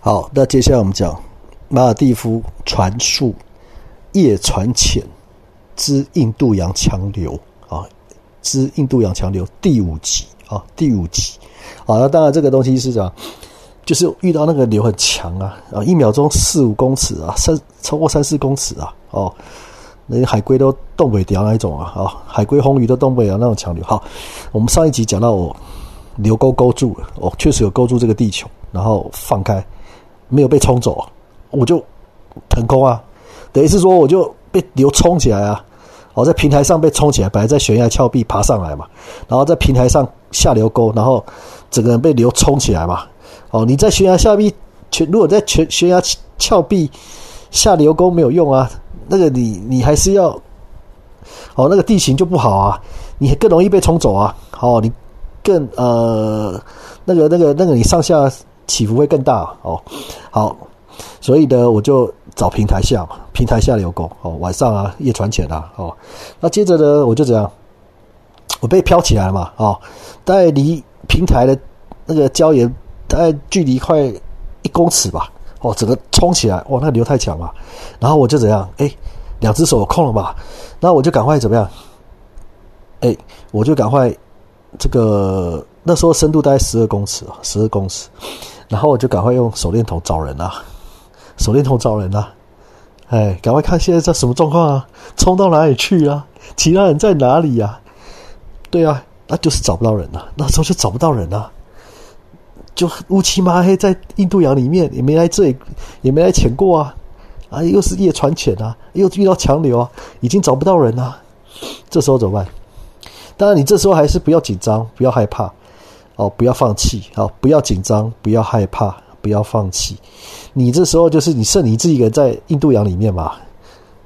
好，那接下来我们讲马尔蒂夫传述叶传浅之印度洋强流啊，之印度洋强流第五集啊，第五集啊。那当然这个东西是讲，就是遇到那个流很强啊啊，一秒钟四五公尺啊，三超过三四公尺啊哦。那海龟都动不了那一种啊，啊，海龟、红鱼都动不了那种强流。好，我们上一集讲到我流钩勾住了，我确实有勾住这个地球，然后放开，没有被冲走，我就腾空啊，等于是说我就被流冲起来啊，我在平台上被冲起来，本来在悬崖峭壁爬上来嘛，然后在平台上下流沟，然后整个人被流冲起来嘛。哦，你在悬崖峭壁全，如果在全悬崖峭壁下流沟没有用啊。那个你你还是要，哦，那个地形就不好啊，你更容易被冲走啊，哦，你更呃，那个那个那个你上下起伏会更大哦，好，所以呢，我就找平台下，平台下流沟哦，晚上啊，夜船浅啊，哦，那接着呢，我就怎样，我被飘起来了嘛，哦，大概离平台的那个礁岩大概距离快一公尺吧。哦，整个冲起来，哇，那流太强了，然后我就怎样？哎，两只手空了吧？然后我就赶快怎么样？哎，我就赶快这个那时候深度大概十二公尺啊，十二公尺，然后我就赶快用手电筒找人啊，手电筒找人啊，哎，赶快看现在在什么状况啊？冲到哪里去啊？其他人在哪里呀？对啊，那就是找不到人呐，那时候就找不到人呐。就乌漆麻黑在印度洋里面，也没来这里，也没来潜过啊，啊，又是夜船潜啊，又遇到强流啊，已经找不到人啊，这时候怎么办？当然，你这时候还是不要紧张，不要害怕，哦，不要放弃，哦，不要紧张，不要害怕，不要放弃。你这时候就是你剩你自己一个人在印度洋里面嘛，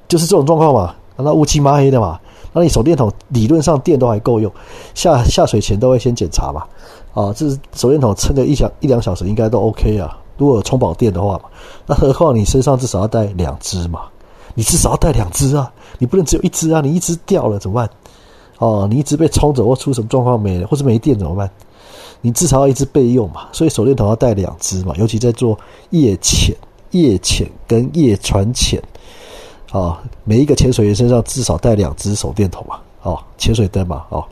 就是这种状况嘛，那乌漆麻黑的嘛，那你手电筒理论上电都还够用，下下水前都会先检查嘛。啊，这是手电筒撑个一小一两小时应该都 OK 啊。如果充饱电的话嘛，那何况你身上至少要带两只嘛？你至少要带两只啊，你不能只有一只啊。你一只掉了怎么办？哦，你一直被冲走或出什么状况没了，或是没电怎么办？你至少要一只备用嘛。所以手电筒要带两只嘛，尤其在做夜潜、夜潜跟夜船潜啊，每一个潜水员身上至少带两只手电筒嘛。哦，潜水灯嘛，哦，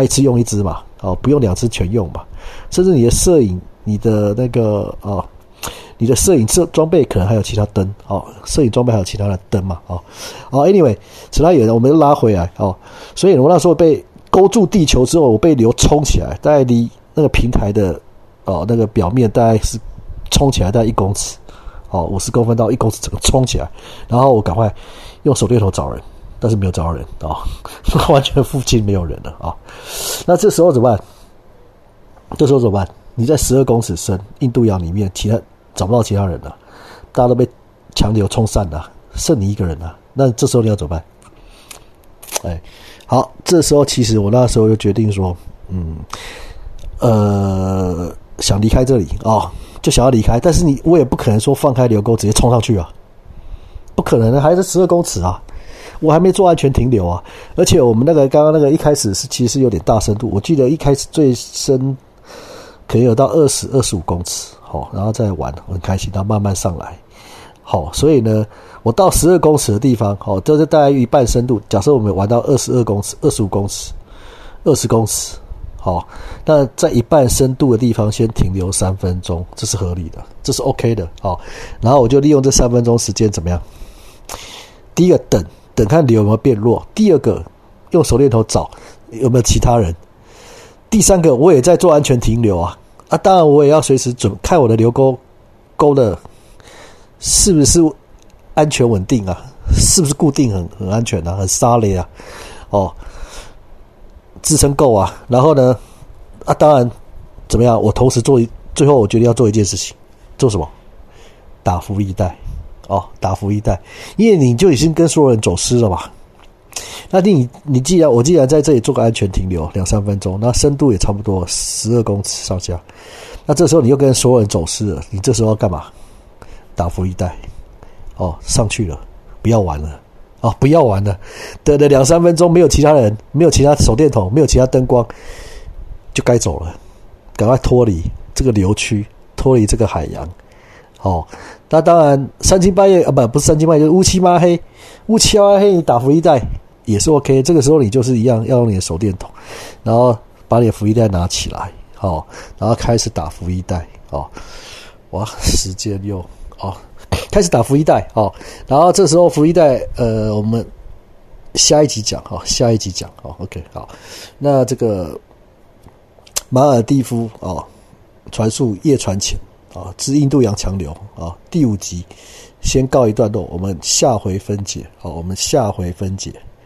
一次用一只嘛，哦，不用两只全用嘛。甚至你的摄影，你的那个哦，你的摄影设装备可能还有其他灯哦，摄影装备还有其他的灯嘛，哦，哦，anyway，其他有人我们拉回来哦，所以我那时候被勾住地球之后，我被流冲起来，大概离那个平台的哦那个表面大概是冲起来大概一公尺，哦，五十公分到一公尺整个冲起来，然后我赶快用手电筒找人。但是没有找到人啊，完全附近没有人了啊。那这时候怎么办？这时候怎么办？你在十二公尺深印度洋里面，其他找不到其他人了，大家都被强流冲散了，剩你一个人了。那这时候你要怎么办？哎，好，这时候其实我那时候就决定说，嗯，呃，想离开这里啊，就想要离开。但是你我也不可能说放开流沟直接冲上去啊，不可能的，还是十二公尺啊。我还没做安全停留啊，而且我们那个刚刚那个一开始是其实有点大深度，我记得一开始最深可以有到二十二十五公尺，好，然后再玩很开心，然后慢慢上来，好，所以呢，我到十二公尺的地方，好，这是大概一半深度。假设我们玩到二十二公尺、二十五公尺、二十公尺，好，那在一半深度的地方先停留三分钟，这是合理的，这是 OK 的，好，然后我就利用这三分钟时间怎么样？第一个等。等看流有没有变弱。第二个，用手电筒找有没有其他人。第三个，我也在做安全停留啊啊！当然，我也要随时准看我的流沟沟的是不是安全稳定啊，是不是固定很很安全啊，很沙雷啊，哦，支撑够啊。然后呢，啊，当然怎么样？我同时做，最后我决定要做一件事情，做什么？打浮一带。哦，打浮一带，因为你就已经跟所有人走失了嘛。那你你既然我既然在这里做个安全停留两三分钟，那深度也差不多十二公尺上下，那这时候你又跟所有人走失了，你这时候要干嘛？打浮一带，哦，上去了，不要玩了，哦，不要玩了，等了两三分钟，没有其他人，没有其他手电筒，没有其他灯光，就该走了，赶快脱离这个流区，脱离这个海洋。哦，那当然三更半夜啊，不不是三更半夜，就是乌漆嘛黑，乌漆嘛黑，你打福利袋也是 OK。这个时候你就是一样要用你的手电筒，然后把你的福利袋拿起来，哦，然后开始打福利袋，哦，哇，时间又哦，开始打福一代，哦，然后这时候福一代，呃，我们下一集讲，哈，下一集讲，哦，OK，好，那这个马尔蒂夫，哦，传述夜传情。啊，之印度洋强流啊，第五集先告一段落，我们下回分解。好，我们下回分解。